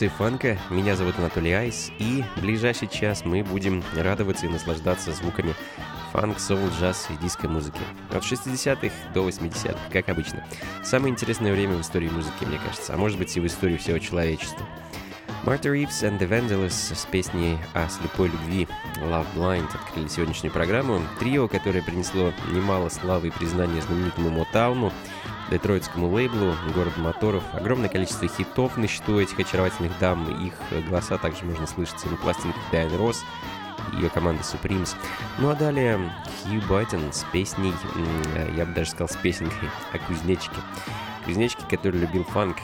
Функции фанка. Меня зовут Анатолий Айс, и в ближайший час мы будем радоваться и наслаждаться звуками фанк, соул, джаз и диско-музыки. От 60-х до 80-х, как обычно. Самое интересное время в истории музыки, мне кажется, а может быть и в истории всего человечества. Марта Ривз and the Vandellas с песней о слепой любви Love Blind открыли сегодняшнюю программу. Трио, которое принесло немало славы и признания знаменитому Мотауну, детройтскому лейблу «Город моторов». Огромное количество хитов на счету этих очаровательных дам. Их голоса также можно слышать на пластинках Дайан Росс ее команды Supremes. Ну а далее Хью Байтон с песней, я бы даже сказал с песенкой о кузнечике. Кузнечике, который любил фанк.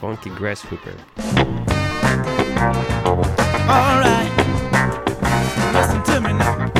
Funky Grasshopper. All right. Listen to me now.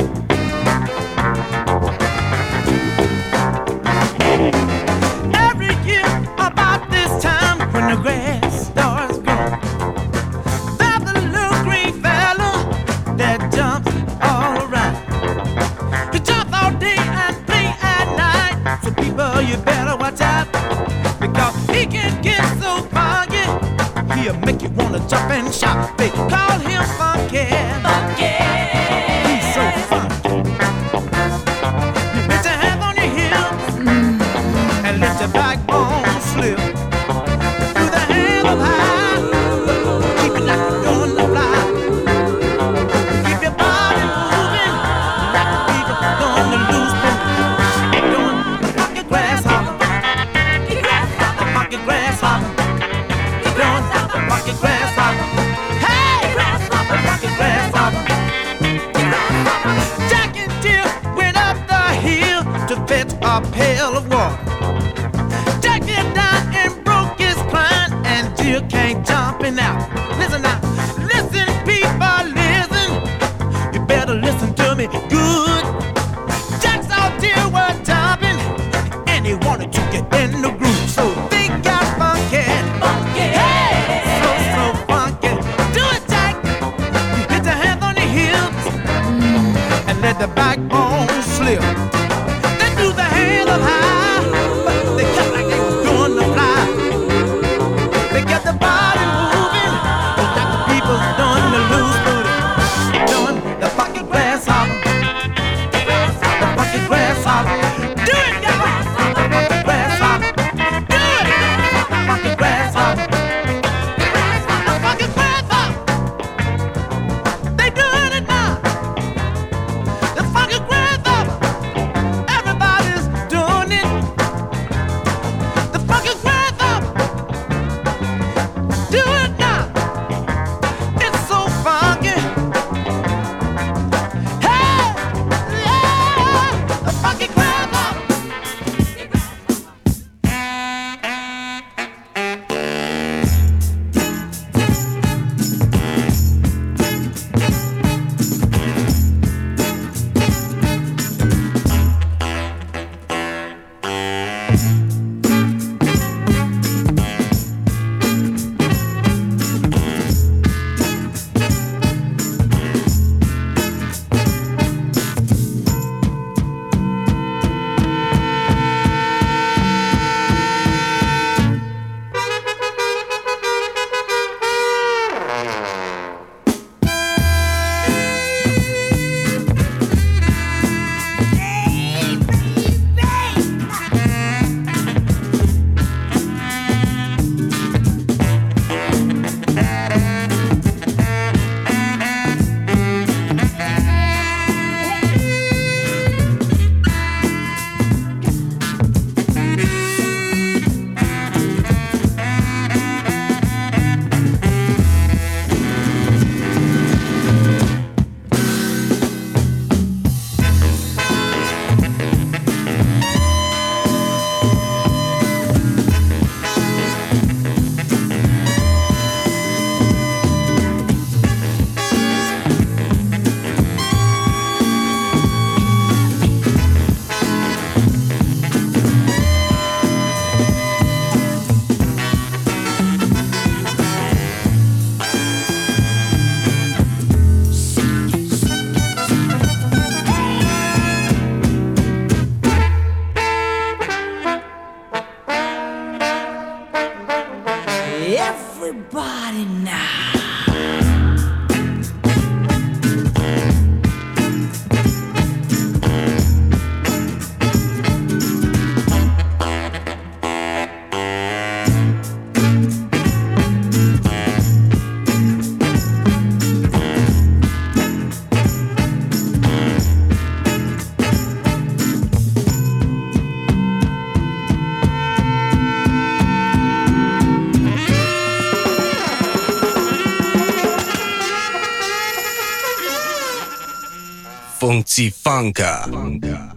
Funka. Funka.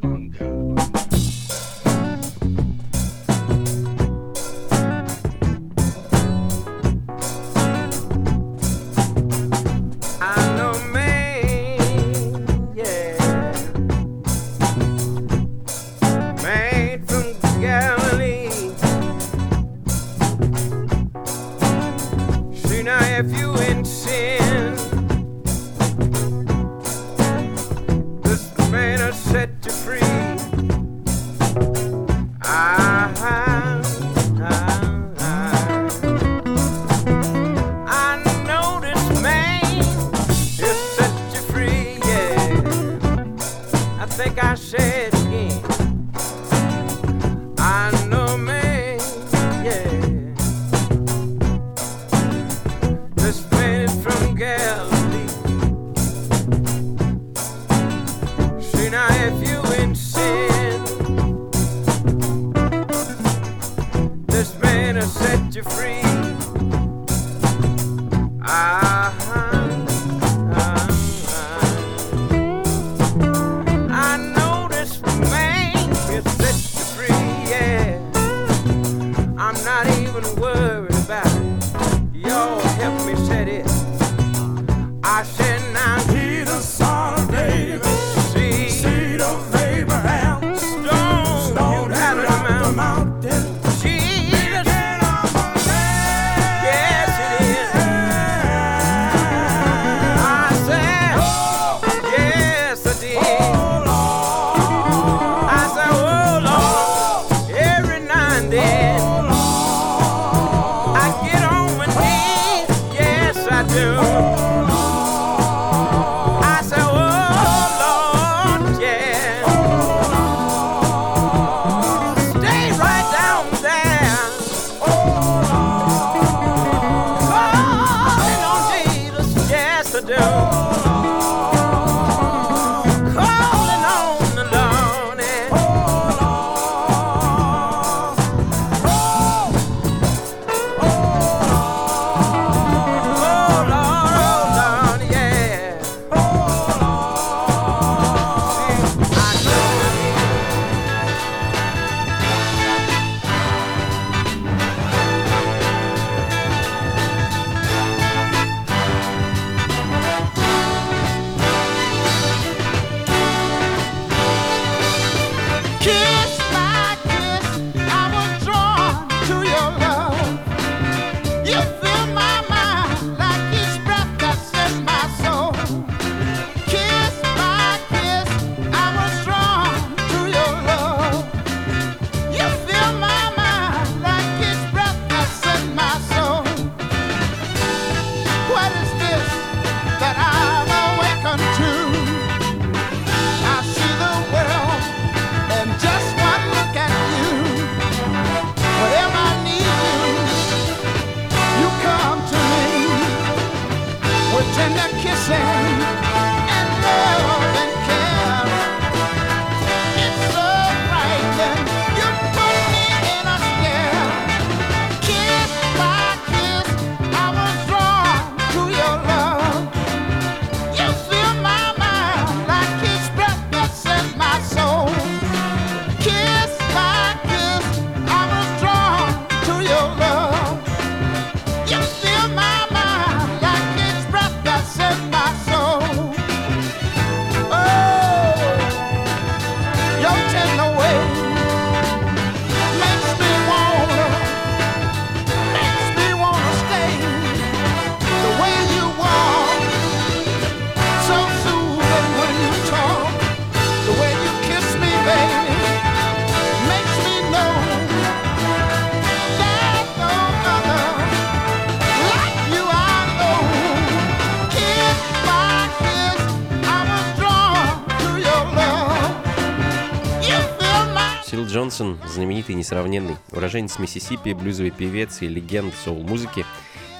Джонсон, знаменитый несравненный, уроженец Миссисипи, блюзовый певец и легенд соул-музыки.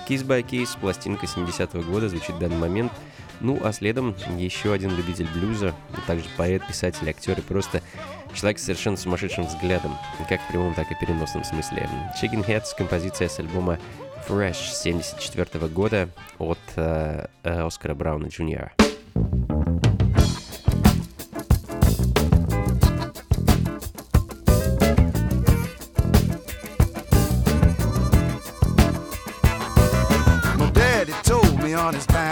Кейс by Кейс, пластинка 70-го года звучит в данный момент. Ну, а следом еще один любитель блюза, а также поэт, писатель, актер и просто человек с совершенно сумасшедшим взглядом, как в прямом, так и переносном смысле. Chicken Heads, композиция с альбома Fresh 74 года от э, э, Оскара Брауна Джуниора. On his fine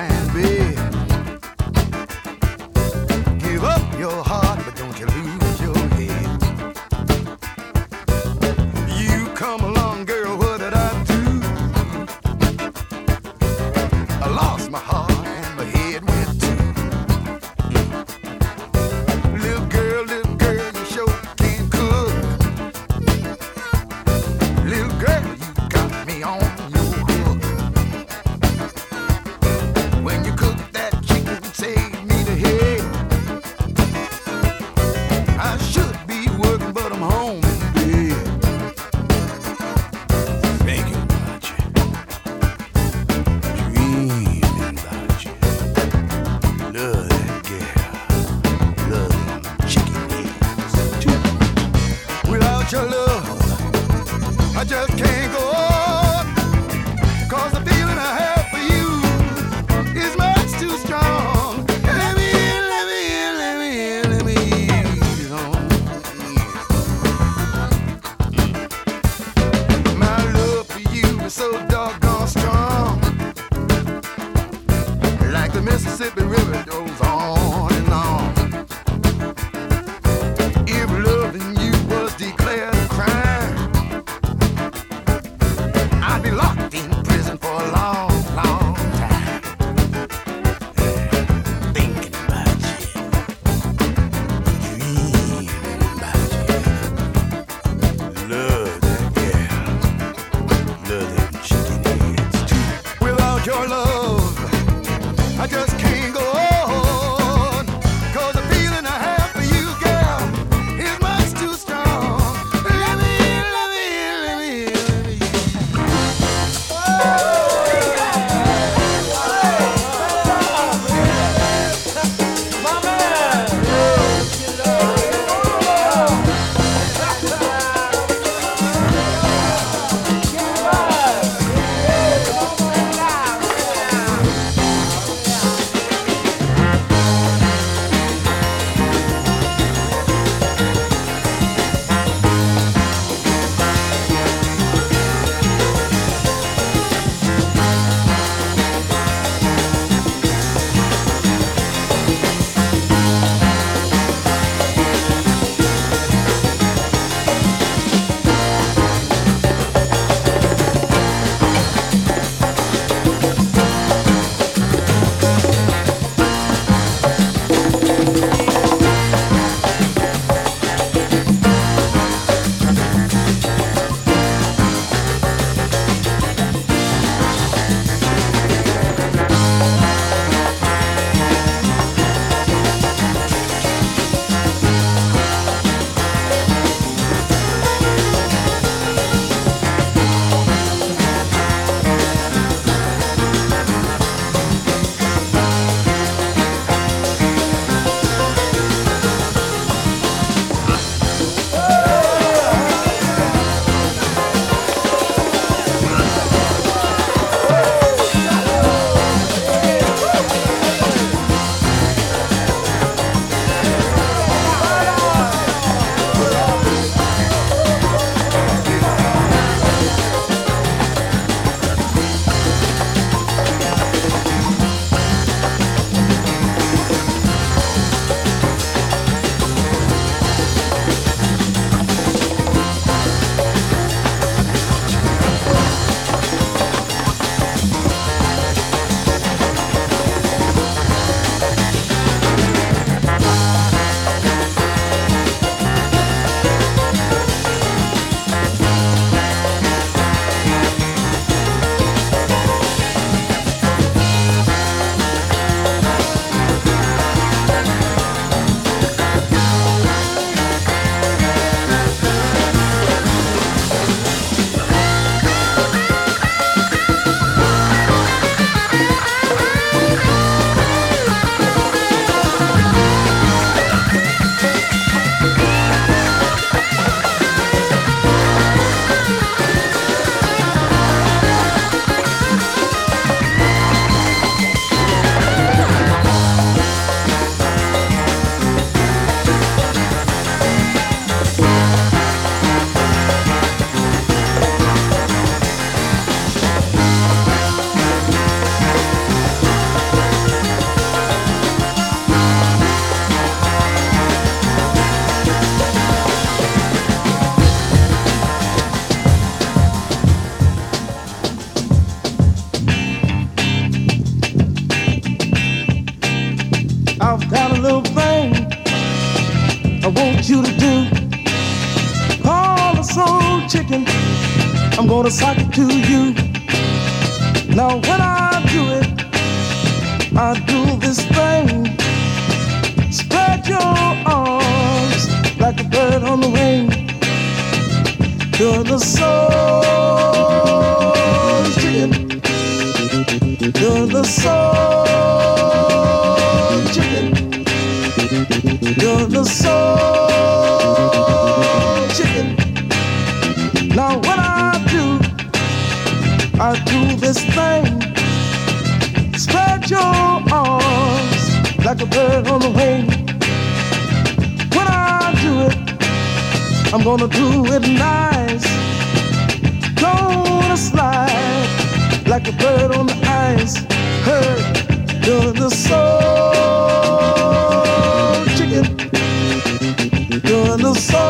soul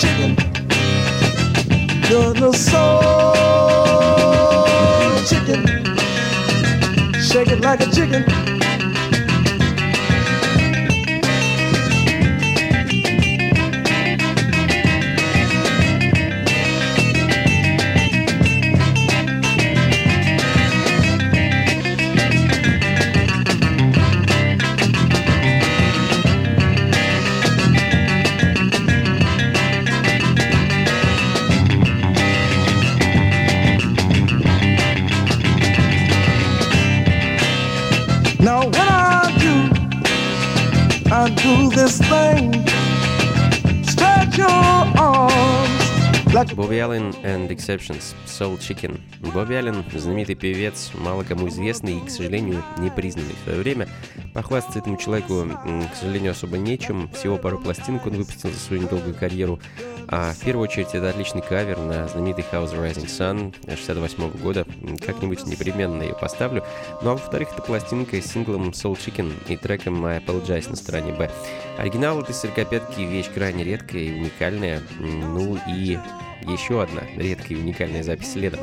chicken. You're the soul chicken. Shake it like a chicken. Бобби Аллен and Exceptions, Soul Chicken. Бобби Аллен – знаменитый певец, мало кому известный и, к сожалению, не признанный в свое время. Похвастаться этому человеку, к сожалению, особо нечем. Всего пару пластинок он выпустил за свою недолгую карьеру. А в первую очередь это отличный кавер на знаменитый House Rising Sun 68 года. Как-нибудь непременно ее поставлю. Ну а во-вторых, это пластинка с синглом Soul Chicken и треком I Apologize на стороне Б. Оригинал этой сорокопятки вещь крайне редкая и уникальная. Ну и еще одна редкая и уникальная запись следом.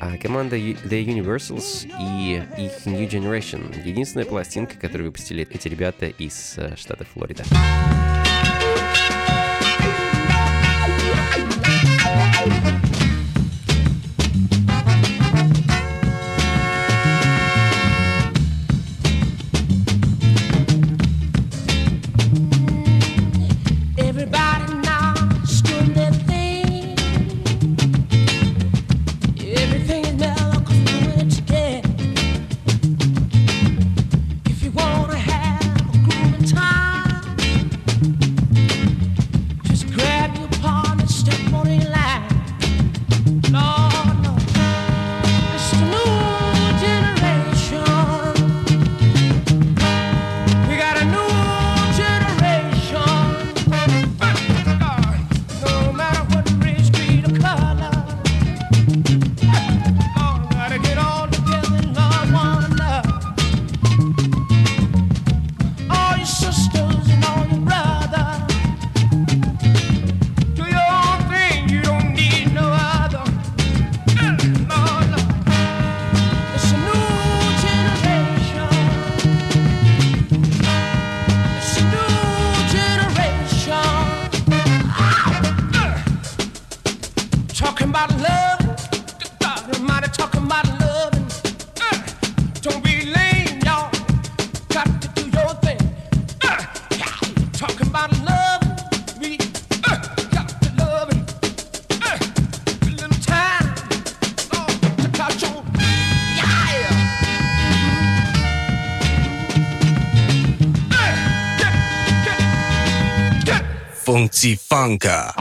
А команда The Universals и их New Generation — единственная пластинка, которую выпустили эти ребята из э, штата Флорида. Everybody Funka.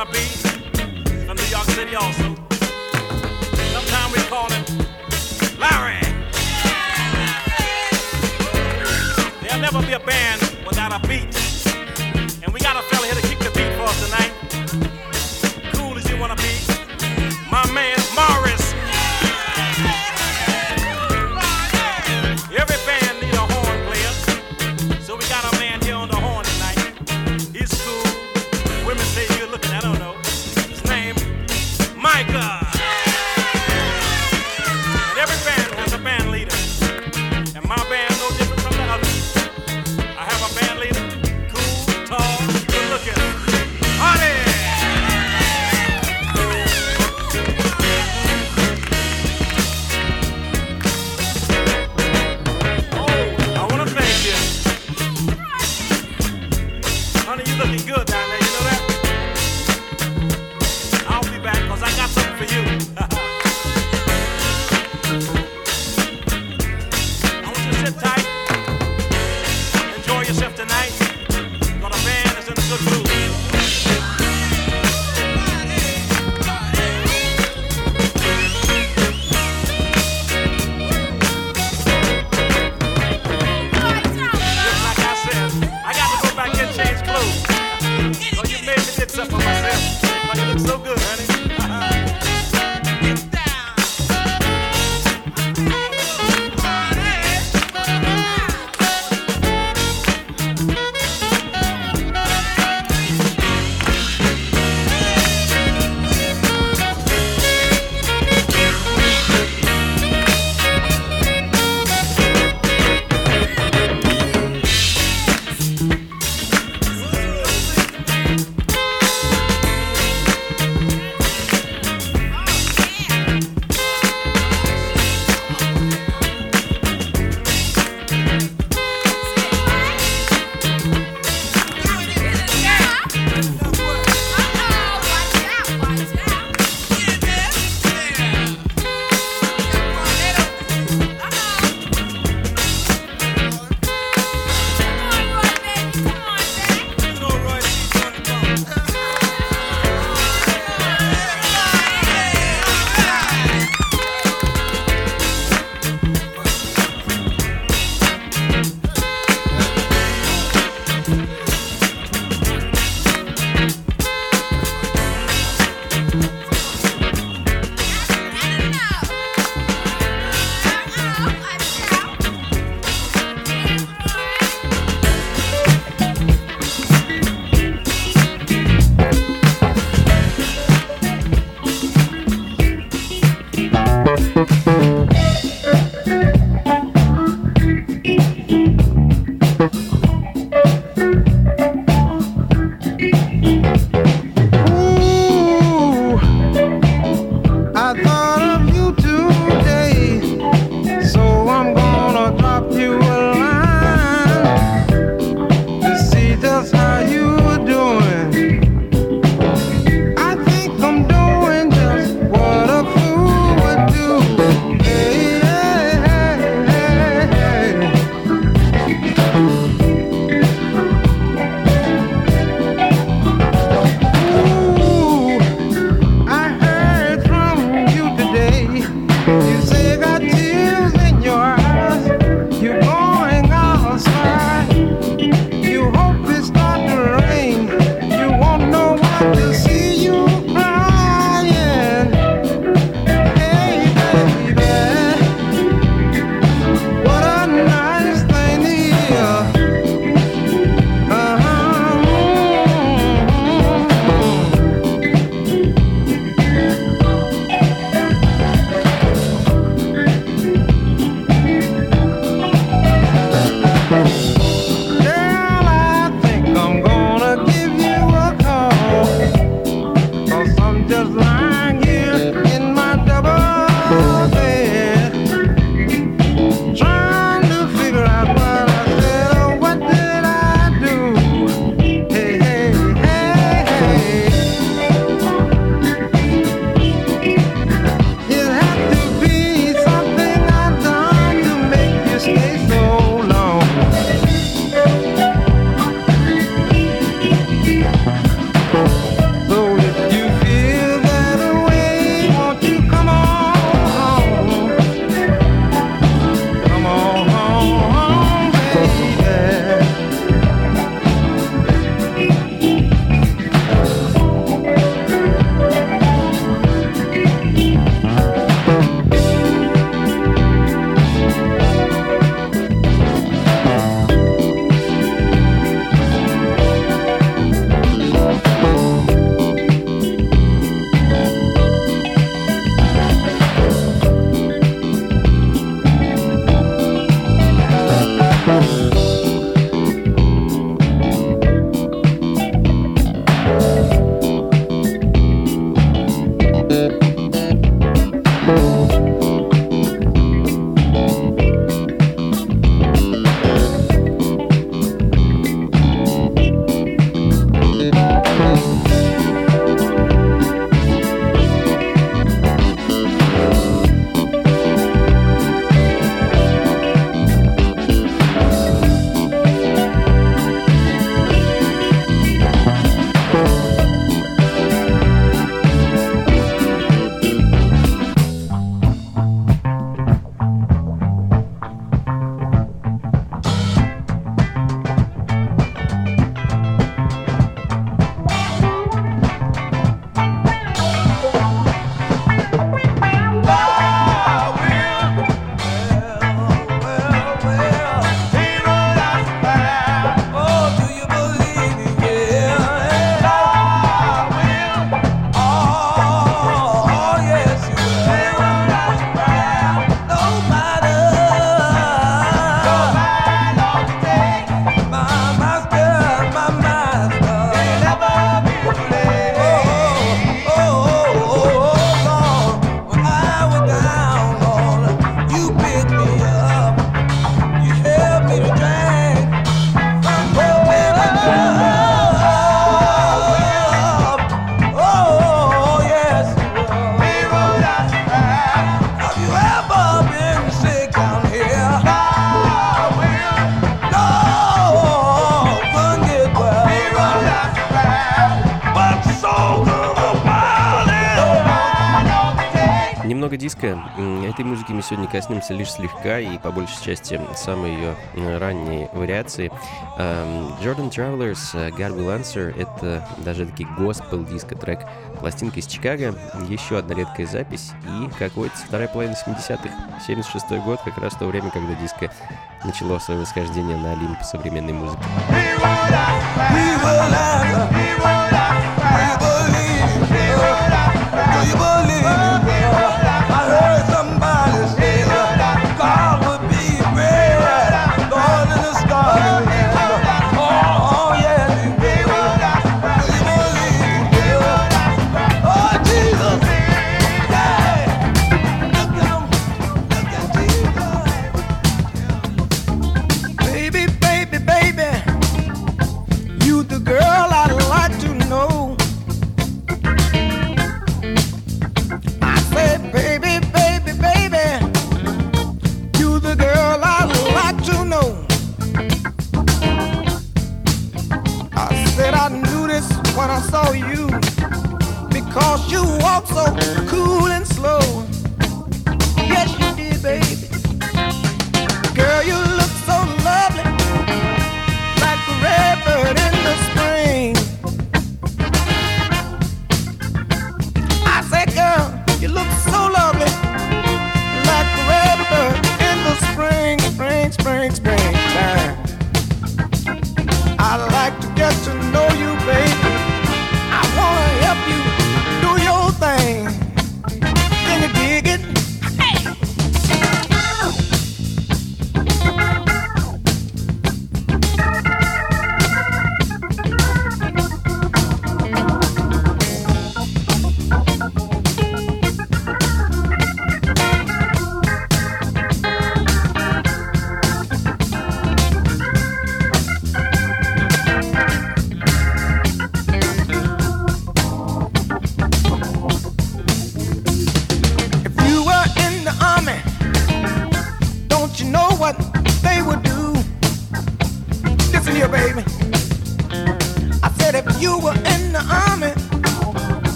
Havana Beach, from New York City also. Sometimes we call him Larry. There'll never be a band without a beat. много диска. Этой музыки мы сегодня коснемся лишь слегка и по большей части самой ее ранней вариации. Эм, Jordan Travelers э, God Will Answer — это даже таки госпел диско трек «Пластинка из Чикаго», еще одна редкая запись и какой-то вторая половина 70-х, 76 год, как раз то время, когда диско начало свое восхождение на Олимп современной музыки. We will love, we will love, we will.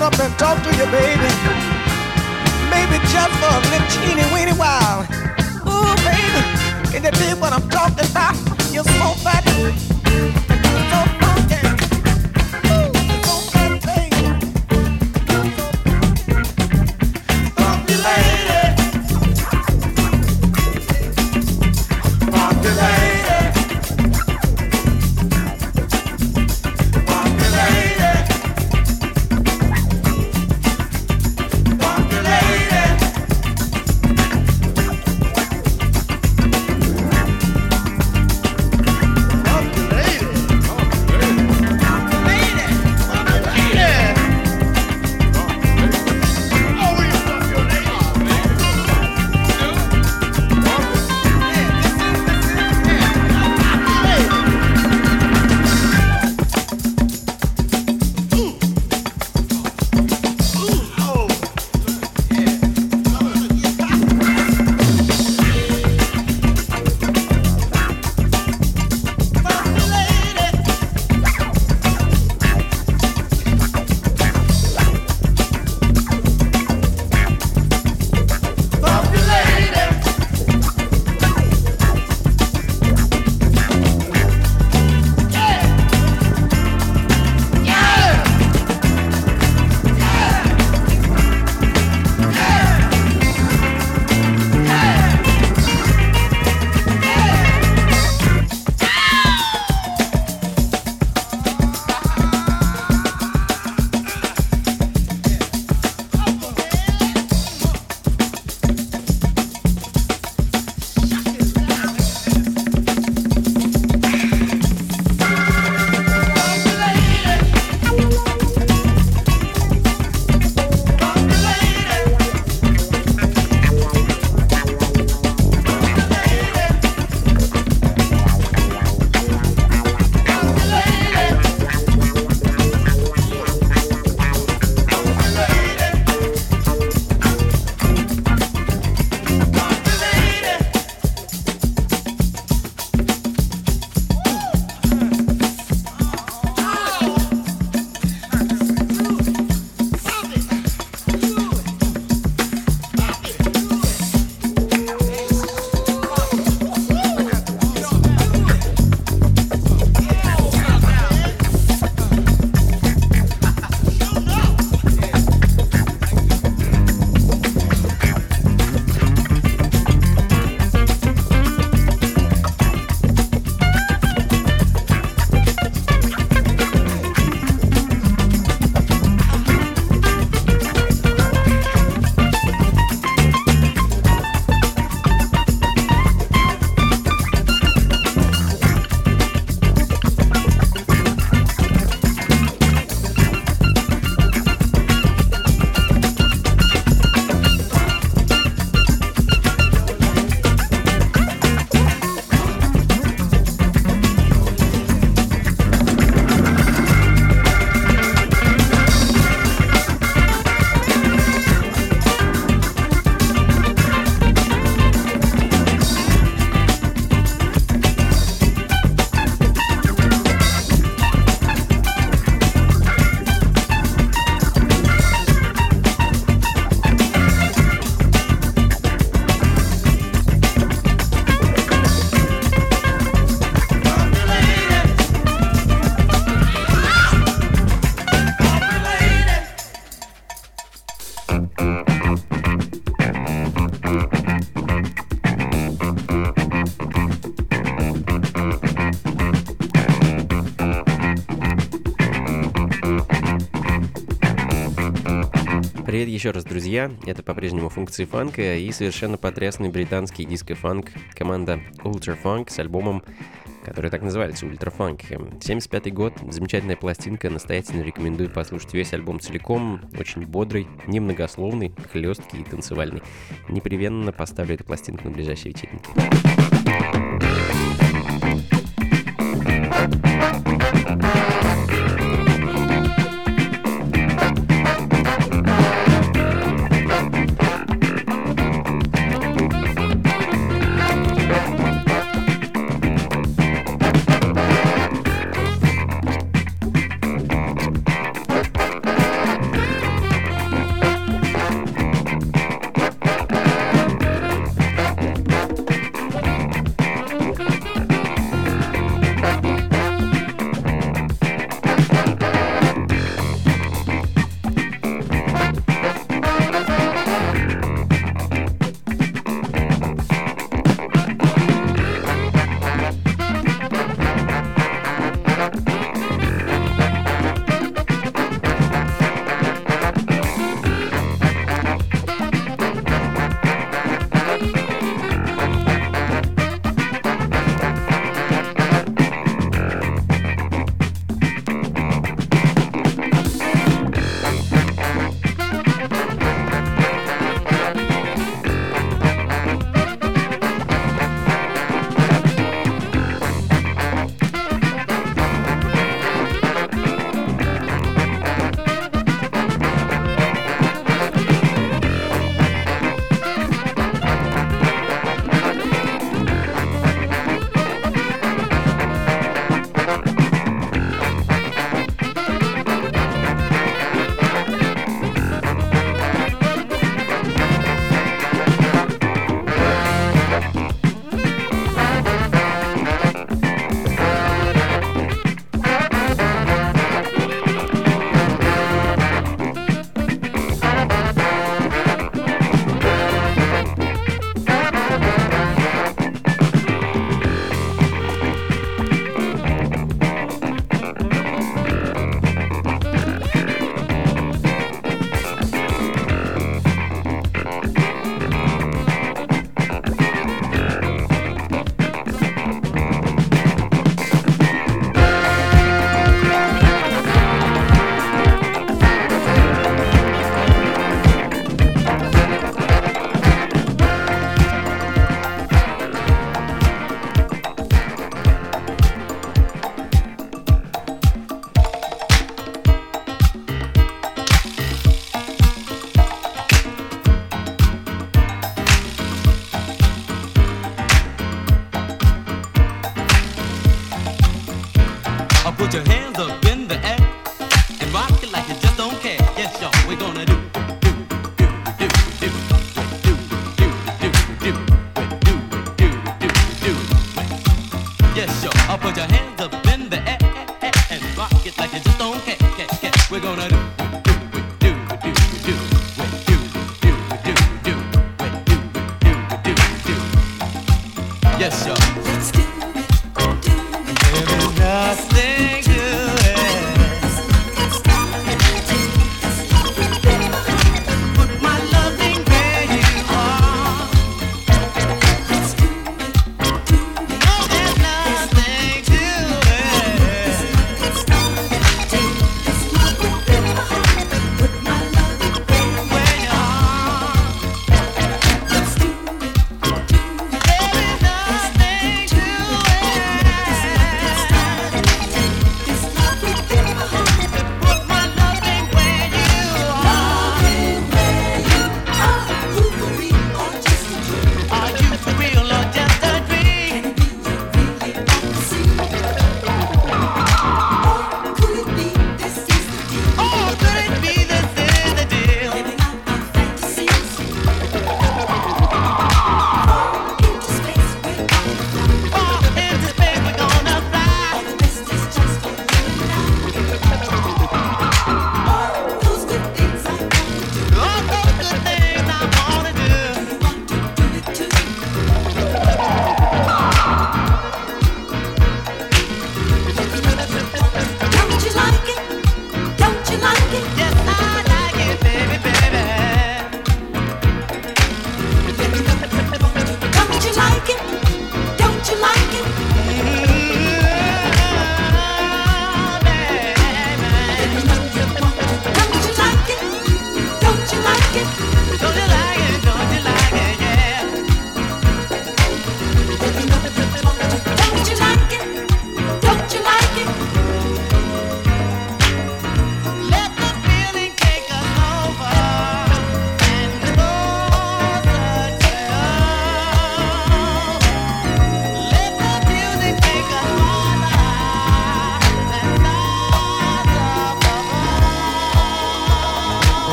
on up and talk to you, baby. Maybe just for a little teeny weeny while. Ooh, baby, can you be what I'm talking about? You're so fat Еще раз, друзья, это по-прежнему функции фанка и совершенно потрясный британский диско-фанк команда Ultra Funk с альбомом, который так называется Ultra Funk. 75 год, замечательная пластинка, настоятельно рекомендую послушать весь альбом целиком, очень бодрый, немногословный, хлесткий и танцевальный. Непременно поставлю эту пластинку на ближайшие вечеринки.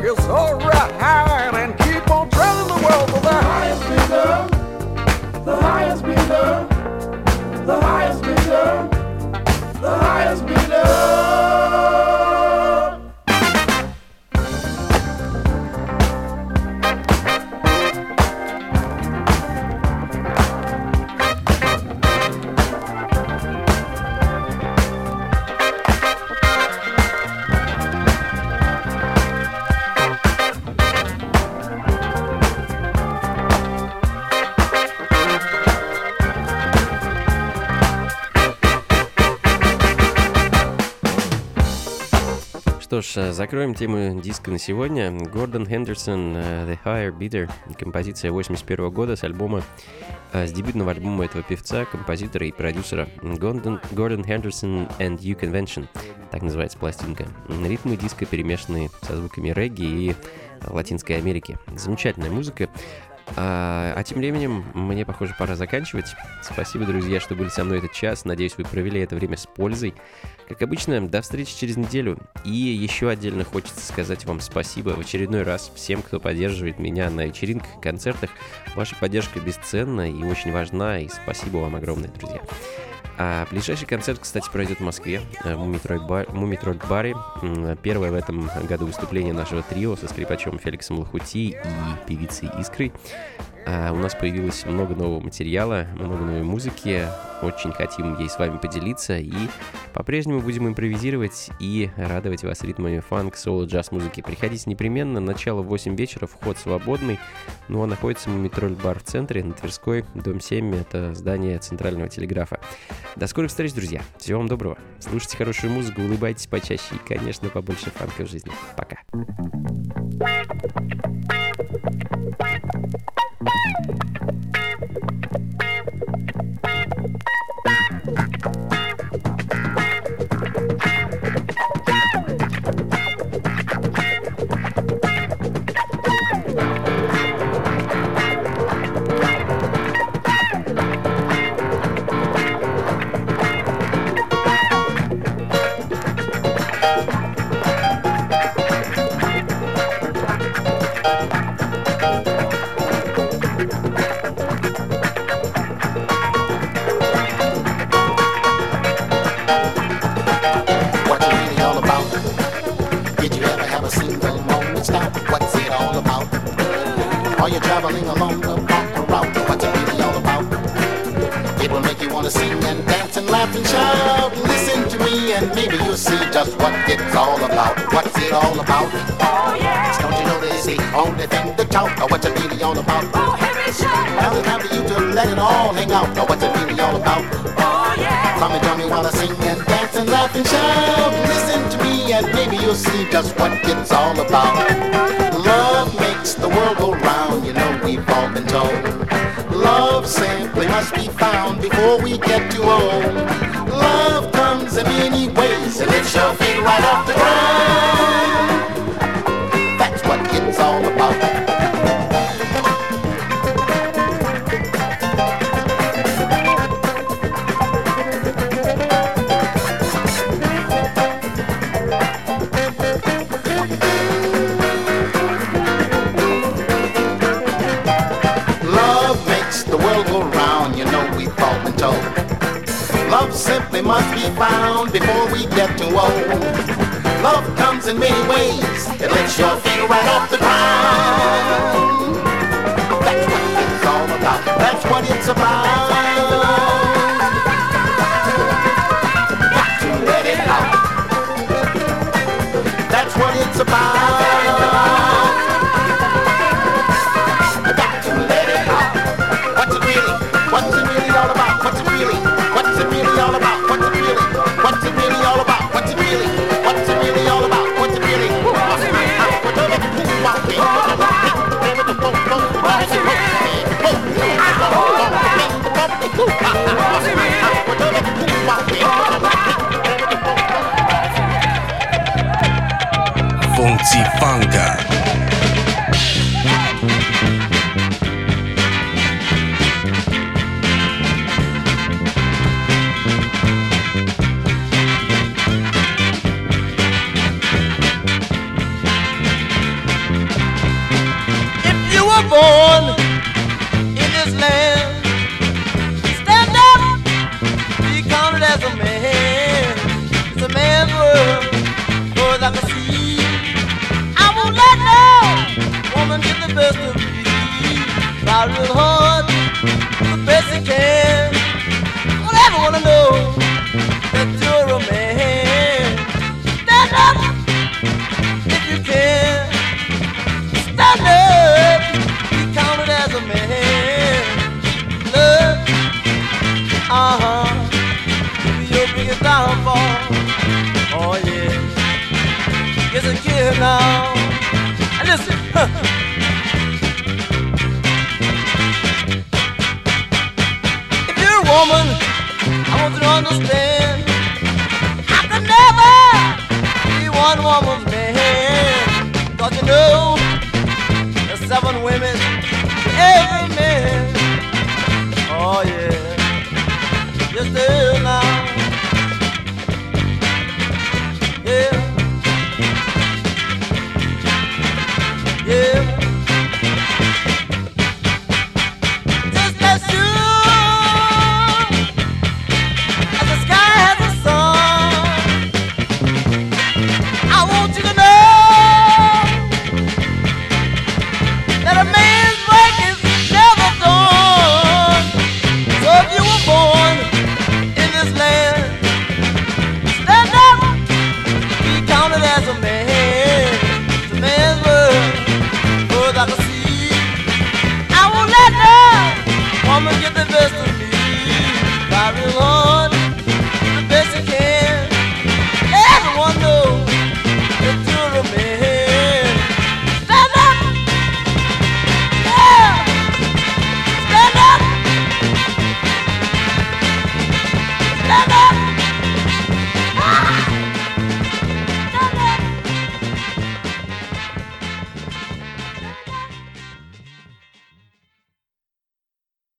Что ж, э, закроем тему диска на сегодня. Гордон Хендерсон э, The Higher Bidder, композиция 81 года с альбома, э, с дебютного альбома этого певца, композитора и продюсера Гордон, Гордон Хендерсон and You Convention, так называется пластинка. Ритмы диска перемешанные со звуками регги и Латинской Америки. Замечательная музыка. А, а тем временем, мне, похоже, пора заканчивать. Спасибо, друзья, что были со мной этот час. Надеюсь, вы провели это время с пользой. Как обычно, до встречи через неделю. И еще отдельно хочется сказать вам спасибо в очередной раз всем, кто поддерживает меня на вечеринках, концертах. Ваша поддержка бесценна и очень важна, и спасибо вам огромное, друзья. А ближайший концерт, кстати, пройдет в Москве, э, в Мумитроль баре. Первое в этом году выступление нашего трио со скрипачом Феликсом Лохути и певицей Искрой. А, у нас появилось много нового материала, много новой музыки. Очень хотим ей с вами поделиться. И по-прежнему будем импровизировать и радовать вас ритмами фанк, соло, джаз музыки. Приходите непременно. Начало в 8 вечера, вход свободный. Ну а находится Мумитроль бар в центре, на Тверской, дом 7. Это здание Центрального телеграфа. До скорых встреч, друзья. Всего вам доброго. Слушайте хорошую музыку, улыбайтесь почаще и, конечно, побольше фанка в жизни. Пока. a talk? Or what's it really all about? Oh heavy shot. Now it's time for you to let it all hang out. Or what's it really all about? Oh yeah. Come and join me while I sing and dance and laugh and shout. Listen to me and maybe you'll see just what it's all about. Love makes the world go round, you know we've all been told. Love simply must be found before we get too old. Love comes in many ways, and it lifts your right off the ground. We get too old. Love comes in many ways, it lifts your feet right off the ground. That's what it's all about, that's what it's about. boy.